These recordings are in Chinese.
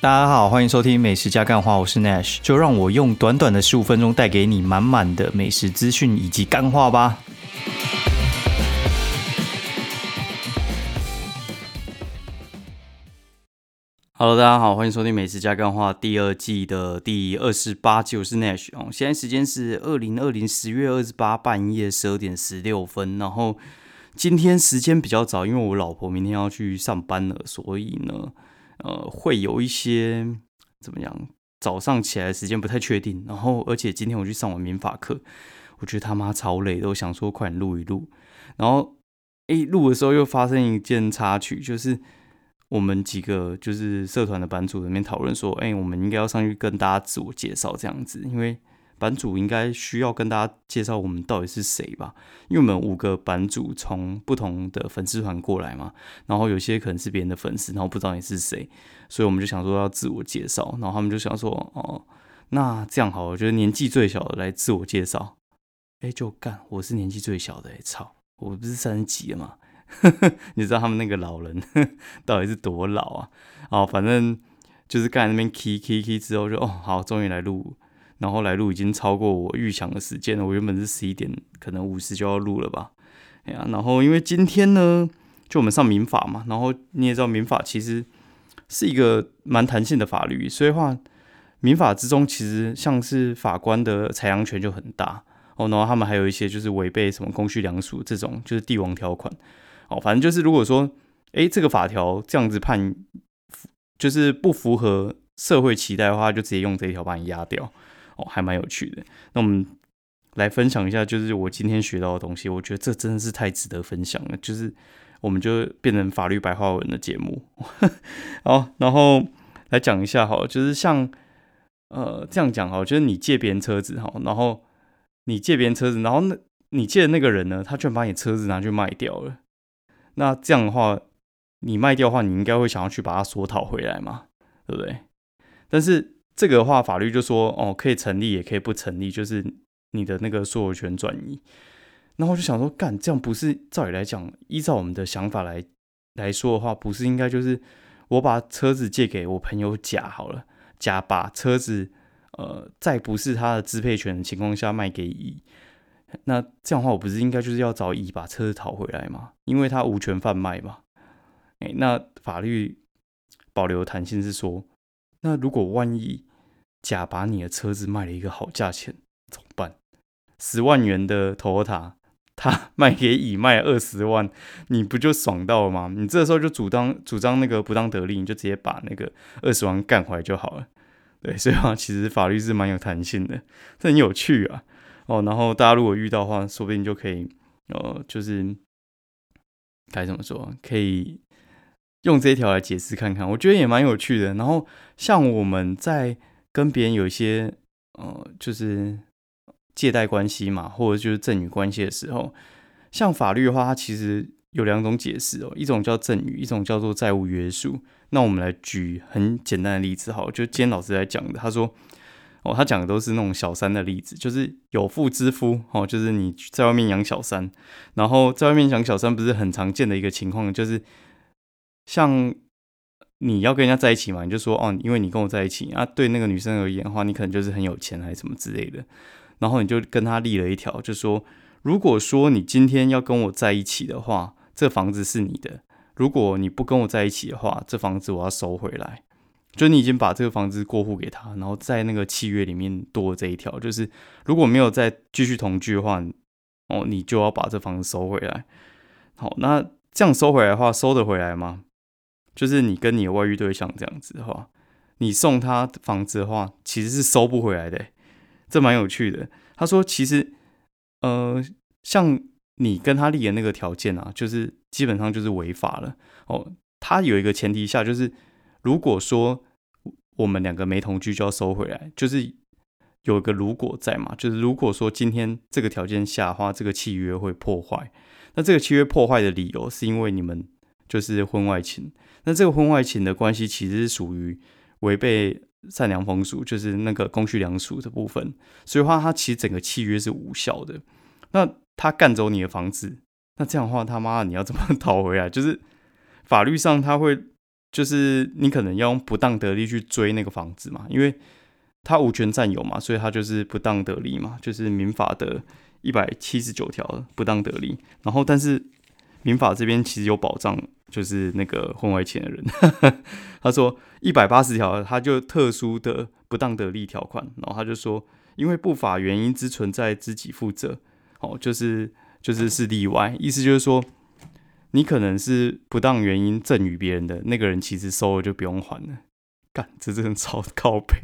大家好，欢迎收听《美食加干话》，我是 Nash，就让我用短短的十五分钟带给你满满的美食资讯以及干话吧。Hello，大家好，欢迎收听《美食加干话》第二季的第二十八集，我是 Nash 哦。现在时间是二零二零十月二十八半夜十二点十六分，然后今天时间比较早，因为我老婆明天要去上班了，所以呢。呃，会有一些怎么样？早上起来的时间不太确定。然后，而且今天我去上完民法课，我觉得他妈超累的。我想说快点录一录。然后，哎，录的时候又发生一件插曲，就是我们几个就是社团的班主里面讨论说，哎，我们应该要上去跟大家自我介绍这样子，因为。版主应该需要跟大家介绍我们到底是谁吧，因为我们五个版主从不同的粉丝团过来嘛，然后有些可能是别人的粉丝，然后不知道你是谁，所以我们就想说要自我介绍，然后他们就想说，哦，那这样好，我觉得年纪最小的来自我介绍，哎，就干，我是年纪最小的，哎，操，我不是三十几了吗？你知道他们那个老人 到底是多老啊？哦，反正就是干那边 K K K 之后就，哦，好，终于来录。然后来录已经超过我预想的时间了，我原本是十一点可能五十就要录了吧，哎呀，然后因为今天呢，就我们上民法嘛，然后你也知道民法其实是一个蛮弹性的法律，所以话民法之中其实像是法官的裁量权就很大。哦，然后他们还有一些就是违背什么公序良俗这种就是帝王条款。哦，反正就是如果说哎这个法条这样子判就是不符合社会期待的话，就直接用这一条把你压掉。哦，还蛮有趣的。那我们来分享一下，就是我今天学到的东西。我觉得这真的是太值得分享了。就是我们就变成法律白话文的节目。好，然后来讲一下哈，就是像呃这样讲哈，就是你借别人车子哈，然后你借别人车子，然后那你借的那个人呢，他居然把你车子拿去卖掉了。那这样的话，你卖掉的话，你应该会想要去把它索讨回来嘛，对不对？但是这个的话，法律就说哦，可以成立，也可以不成立，就是你的那个所有权转移。然后就想说，干这样不是照理来讲，依照我们的想法来来说的话，不是应该就是我把车子借给我朋友甲好了，甲把车子呃在不是他的支配权的情况下卖给乙，那这样的话，我不是应该就是要找乙把车子讨回来吗？因为他无权贩卖嘛。哎，那法律保留弹性是说，那如果万一甲把你的车子卖了一个好价钱，怎么办？十万元的 Toyota，他 卖给乙卖二十万，你不就爽到了吗？你这时候就主张主张那个不当得利，你就直接把那个二十万干回来就好了。对，所以话其实法律是蛮有弹性的，这很有趣啊。哦，然后大家如果遇到的话，说不定就可以，呃，就是该怎么说，可以用这一条来解释看看，我觉得也蛮有趣的。然后像我们在跟别人有一些呃，就是借贷关系嘛，或者就是赠与关系的时候，像法律的话，它其实有两种解释哦，一种叫赠与，一种叫做债务约束。那我们来举很简单的例子，好，就今天老师来讲的，他说哦，他讲的都是那种小三的例子，就是有妇之夫哦，就是你在外面养小三，然后在外面养小三不是很常见的一个情况，就是像。你要跟人家在一起嘛？你就说哦，因为你跟我在一起啊。对那个女生而言的话，你可能就是很有钱还是什么之类的。然后你就跟他立了一条，就说如果说你今天要跟我在一起的话，这房子是你的；如果你不跟我在一起的话，这房子我要收回来。就你已经把这个房子过户给他，然后在那个契约里面多了这一条，就是如果没有再继续同居的话，哦，你就要把这房子收回来。好，那这样收回来的话，收得回来吗？就是你跟你的外遇对象这样子的话，你送他房子的话，其实是收不回来的，这蛮有趣的。他说，其实，呃，像你跟他立的那个条件啊，就是基本上就是违法了哦。他有一个前提下，就是如果说我们两个没同居就要收回来，就是有一个如果在嘛，就是如果说今天这个条件下的话，这个契约会破坏，那这个契约破坏的理由是因为你们就是婚外情。那这个婚外情的关系其实是属于违背善良风俗，就是那个公序良俗的部分，所以话他其实整个契约是无效的。那他干走你的房子，那这样的话他妈你要怎么 讨回来？就是法律上他会就是你可能要用不当得利去追那个房子嘛，因为他无权占有嘛，所以他就是不当得利嘛，就是民法的一百七十九条不当得利。然后，但是民法这边其实有保障，就是那个婚外情的人，他说一百八十条，他就特殊的不当得利条款，然后他就说，因为不法原因之存在，自己负责，哦，就是就是是例外，意思就是说。你可能是不当原因赠与别人的那个人，其实收了就不用还了。干，这真的超靠背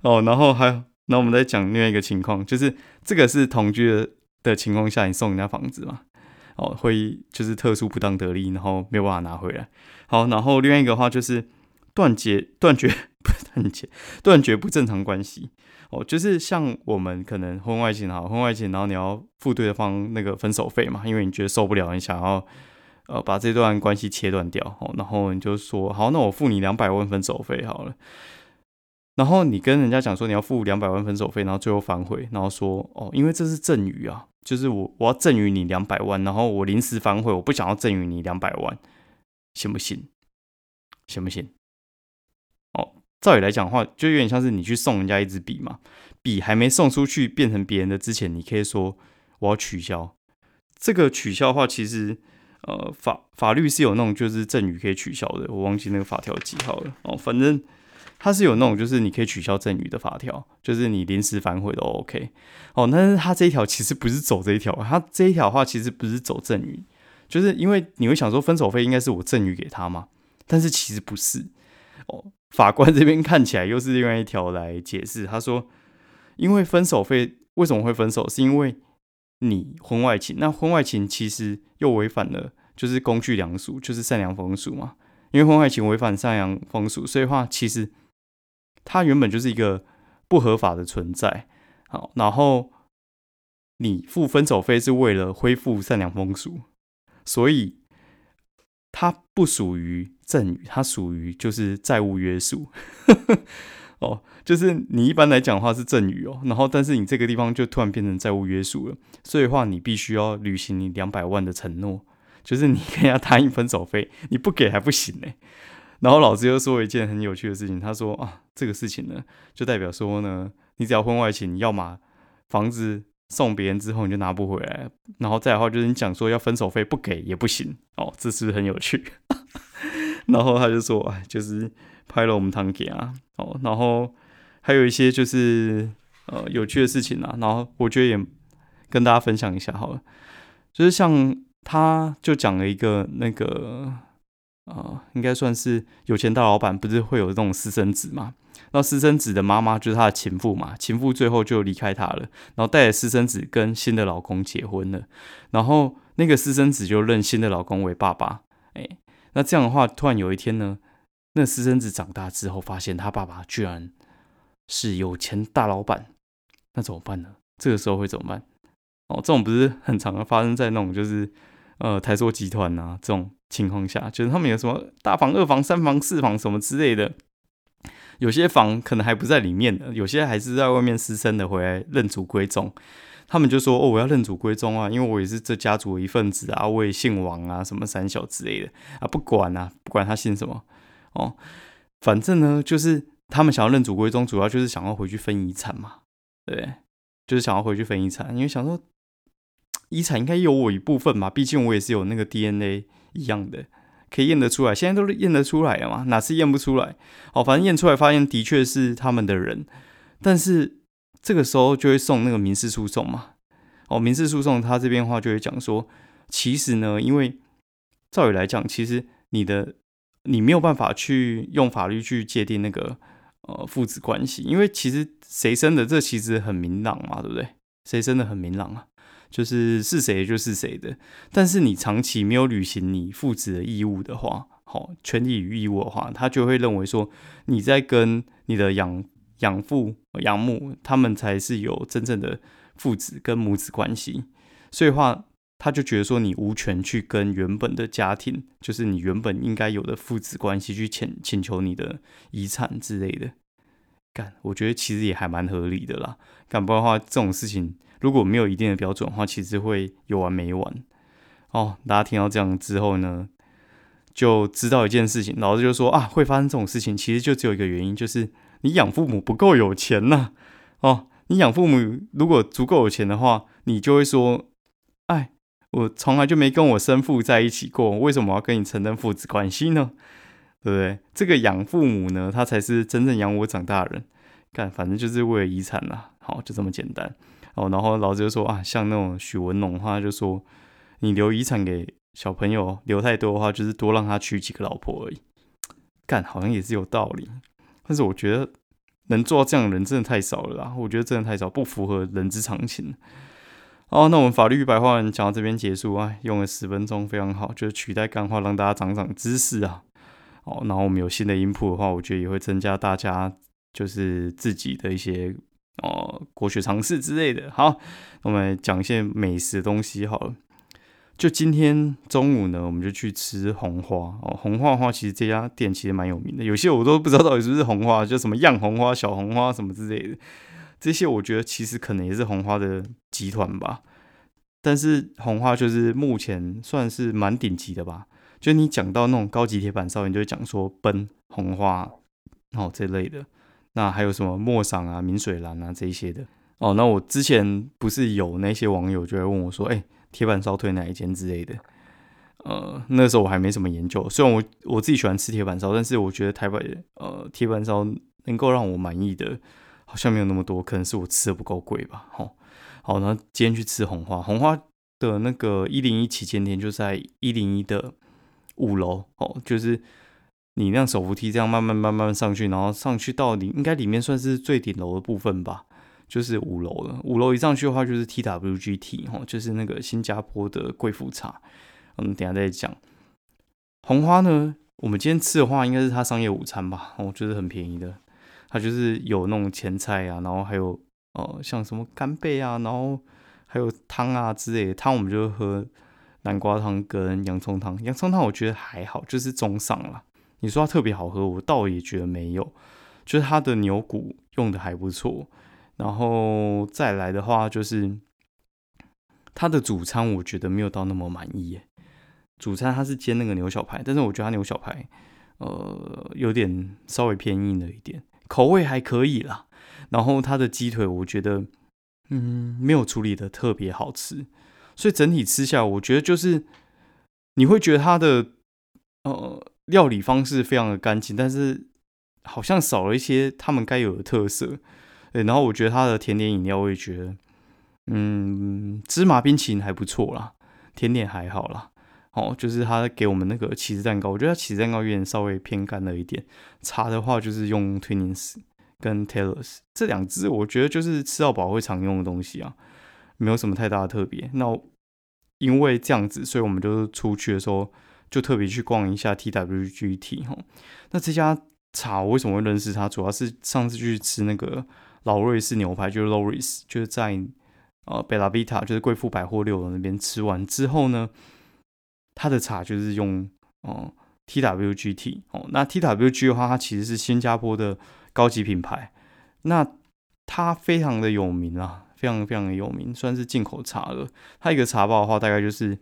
哦。然后还有，那我们再讲另外一个情况，就是这个是同居的的情况下，你送人家房子嘛？哦，会就是特殊不当得利，然后没有办法拿回来。好，然后另外一个话就是断绝断绝不断绝断绝不正常关系。哦，就是像我们可能婚外情哈，婚外情，然后你要付对方那个分手费嘛，因为你觉得受不了，你想要呃把这段关系切断掉，哦，然后你就说好，那我付你两百万分手费好了。然后你跟人家讲说你要付两百万分手费，然后最后反悔，然后说哦，因为这是赠与啊，就是我我要赠与你两百万，然后我临时反悔，我不想要赠与你两百万，行不行？行不行？哦照理来讲的话，就有点像是你去送人家一支笔嘛，笔还没送出去变成别人的之前，你可以说我要取消。这个取消的话，其实呃法法律是有那种就是赠与可以取消的，我忘记那个法条几号了哦。反正它是有那种就是你可以取消赠与的法条，就是你临时反悔都 OK 哦。但是它这一条其实不是走这一条，它这一条的话其实不是走赠与，就是因为你会想说分手费应该是我赠与给他嘛，但是其实不是哦。法官这边看起来又是另外一条来解释，他说，因为分手费为什么会分手，是因为你婚外情，那婚外情其实又违反了就是公序良俗，就是善良风俗嘛。因为婚外情违反善良风俗，所以话其实它原本就是一个不合法的存在。好，然后你付分手费是为了恢复善良风俗，所以。它不属于赠与，它属于就是债务约束。哦，就是你一般来讲的话是赠与哦，然后但是你这个地方就突然变成债务约束了，所以的话你必须要履行你两百万的承诺，就是你跟人家答应分手费，你不给还不行呢。然后老师又说一件很有趣的事情，他说啊，这个事情呢，就代表说呢，你只要婚外情，要么房子。送别人之后你就拿不回来，然后再的话就是你讲说要分手费不给也不行哦，这是不是很有趣？然后他就说，哎，就是拍了我们堂给啊，哦，然后还有一些就是呃有趣的事情啊，然后我觉得也跟大家分享一下好了，就是像他就讲了一个那个呃，应该算是有钱大老板，不是会有这种私生子吗？那私生子的妈妈就是他的情妇嘛，情妇最后就离开他了，然后带着私生子跟新的老公结婚了，然后那个私生子就认新的老公为爸爸，哎，那这样的话，突然有一天呢，那私生子长大之后，发现他爸爸居然是有钱大老板，那怎么办呢？这个时候会怎么办？哦，这种不是很常发生在那种就是呃台塑集团啊这种情况下，就是他们有什么大房、二房、三房、四房什么之类的。有些房可能还不在里面的，有些还是在外面私生的回来认祖归宗。他们就说：“哦，我要认祖归宗啊，因为我也是这家族的一份子啊，我也姓王啊，什么三小之类的啊，不管啊，不管他姓什么哦，反正呢，就是他们想要认祖归宗，主要就是想要回去分遗产嘛，对，就是想要回去分遗产，因为想说遗产应该有我一部分嘛，毕竟我也是有那个 DNA 一样的。”可以验得出来，现在都是验得出来了嘛？哪次验不出来？哦，反正验出来发现的确是他们的人，但是这个时候就会送那个民事诉讼嘛。哦，民事诉讼他这边话就会讲说，其实呢，因为照理来讲，其实你的你没有办法去用法律去界定那个呃父子关系，因为其实谁生的这其实很明朗嘛，对不对？谁生的很明朗啊？就是是谁就是谁的，但是你长期没有履行你父子的义务的话，好，权利与义务的话，他就会认为说你在跟你的养养父养母他们才是有真正的父子跟母子关系，所以话他就觉得说你无权去跟原本的家庭，就是你原本应该有的父子关系去请请求你的遗产之类的。干，我觉得其实也还蛮合理的啦。干不然的话，这种事情。如果没有一定的标准的话，其实会有完没完哦。大家听到这样之后呢，就知道一件事情，老师就说啊，会发生这种事情，其实就只有一个原因，就是你养父母不够有钱呐。哦，你养父母如果足够有钱的话，你就会说，哎，我从来就没跟我生父在一起过，为什么要跟你承认父子关系呢？对不对？这个养父母呢，他才是真正养我长大的人。干，反正就是为了遗产啦。好，就这么简单。哦，然后老子就说啊，像那种许文龙的话，就说你留遗产给小朋友，留太多的话，就是多让他娶几个老婆而已。干，好像也是有道理。但是我觉得能做到这样的人真的太少了啦。我觉得真的太少，不符合人之常情。哦，那我们法律白话文讲到这边结束啊，用了十分钟，非常好，就是取代干话，让大家长长知识啊。哦，然后我们有新的音谱的话，我觉得也会增加大家就是自己的一些哦国学常识之类的。好，我们讲一些美食的东西好了。就今天中午呢，我们就去吃红花哦。红花的话，其实这家店其实蛮有名的，有些我都不知道到底是不是红花，就什么样红花、小红花什么之类的。这些我觉得其实可能也是红花的集团吧。但是红花就是目前算是蛮顶级的吧。就你讲到那种高级铁板烧，你就会讲说奔红花哦这类的，那还有什么莫赏啊、明水蓝啊这一些的哦。那我之前不是有那些网友就会问我说，哎，铁板烧推哪一间之类的？呃，那时候我还没什么研究，虽然我我自己喜欢吃铁板烧，但是我觉得台北呃铁板烧能够让我满意的，好像没有那么多，可能是我吃的不够贵吧。好，好，那今天去吃红花，红花的那个一零一旗舰店就在一零一的。五楼哦，就是你那手扶梯这样慢慢慢慢上去，然后上去到你应该里面算是最顶楼的部分吧，就是五楼了。五楼一上去的话就是 TWGT 哈，就是那个新加坡的贵妇茶。我们，等下再讲。红花呢，我们今天吃的话应该是它商业午餐吧，我觉得很便宜的。它就是有那种前菜啊，然后还有呃像什么干贝啊，然后还有汤啊之类的汤，我们就喝。南瓜汤跟洋葱汤，洋葱汤我觉得还好，就是中上了。你说它特别好喝，我倒也觉得没有，就是它的牛骨用的还不错。然后再来的话，就是它的主餐我觉得没有到那么满意耶。主餐它是煎那个牛小排，但是我觉得它牛小排呃有点稍微偏硬了一点，口味还可以啦。然后它的鸡腿我觉得嗯没有处理的特别好吃。所以整体吃下，我觉得就是你会觉得它的呃料理方式非常的干净，但是好像少了一些他们该有的特色。对，然后我觉得它的甜点饮料，我也觉得嗯芝麻冰淇淋还不错啦，甜点还好啦。哦，就是他给我们那个起司蛋糕，我觉得起司蛋糕有点稍微偏干了一点。茶的话就是用 Twinings 跟 Taylors 这两支，我觉得就是吃到饱会常用的东西啊。没有什么太大的特别，那因为这样子，所以我们就出去的时候就特别去逛一下 TWGT 哈。那这家茶我为什么会认识它？主要是上次去吃那个老瑞士牛排，就是 Loris，就是在呃贝拉维塔，就是贵妇百货六楼那边吃完之后呢，它的茶就是用哦 TWGT 哦。那 TWG 的话，它其实是新加坡的高级品牌，那它非常的有名啊。非常非常的有名，算是进口茶了。它一个茶包的话，大概就是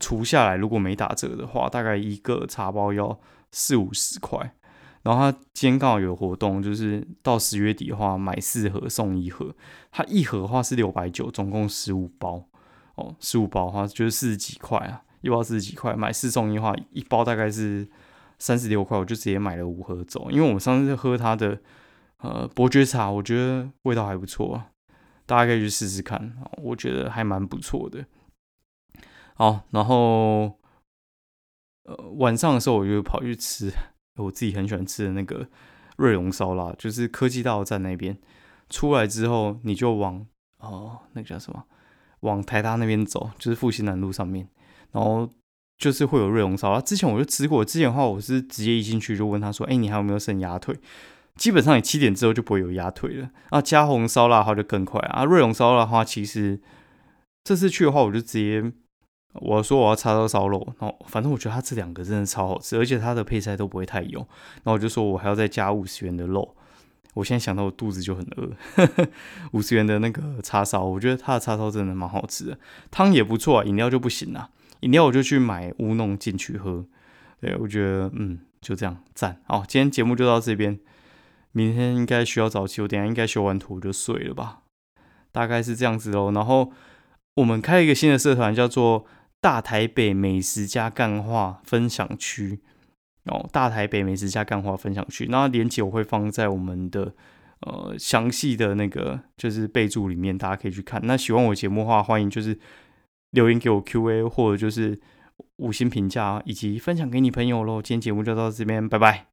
除下来，如果没打折的话，大概一个茶包要四五十块。然后它今天刚好有活动，就是到十月底的话，买四盒送一盒。它一盒的话是六百九，总共十五包哦。十五包的话就是四十几块啊，一包四十几块，买四送一的话，一包大概是三十六块，我就直接买了五盒走。因为我上次喝它的呃伯爵茶，我觉得味道还不错啊。大家可以去试试看，我觉得还蛮不错的。好，然后呃晚上的时候我就跑去吃 我自己很喜欢吃的那个瑞龙烧腊，就是科技大道站那边出来之后，你就往哦那个叫什么，往台大那边走，就是复兴南路上面，然后就是会有瑞龙烧腊。之前我就吃过，之前的话我是直接一进去就问他说：“哎，你还有没有剩鸭腿？”基本上你七点之后就不会有鸭腿了啊，加红烧腊的话就更快啊。瑞龙烧腊的话，其实这次去的话，我就直接我说我要叉烧烧肉，然后反正我觉得它这两个真的超好吃，而且它的配菜都不会太油。然后我就说我还要再加五十元的肉，我现在想到我肚子就很饿。五十元的那个叉烧，我觉得它的叉烧真的蛮好吃的，汤也不错啊，饮料就不行了。饮料我就去买乌弄进去喝，对我觉得嗯就这样赞。好，今天节目就到这边，明天应该需要早起，我等下应该修完图就睡了吧，大概是这样子喽。然后我们开一个新的社团，叫做大台北美食加干话分享区。哦，大台北美食加干话分享区，那链接我会放在我们的呃详细的那个就是备注里面，大家可以去看。那喜欢我节目的话，欢迎就是留言给我 Q&A，或者就是五星评价，以及分享给你朋友喽。今天节目就到这边，拜拜。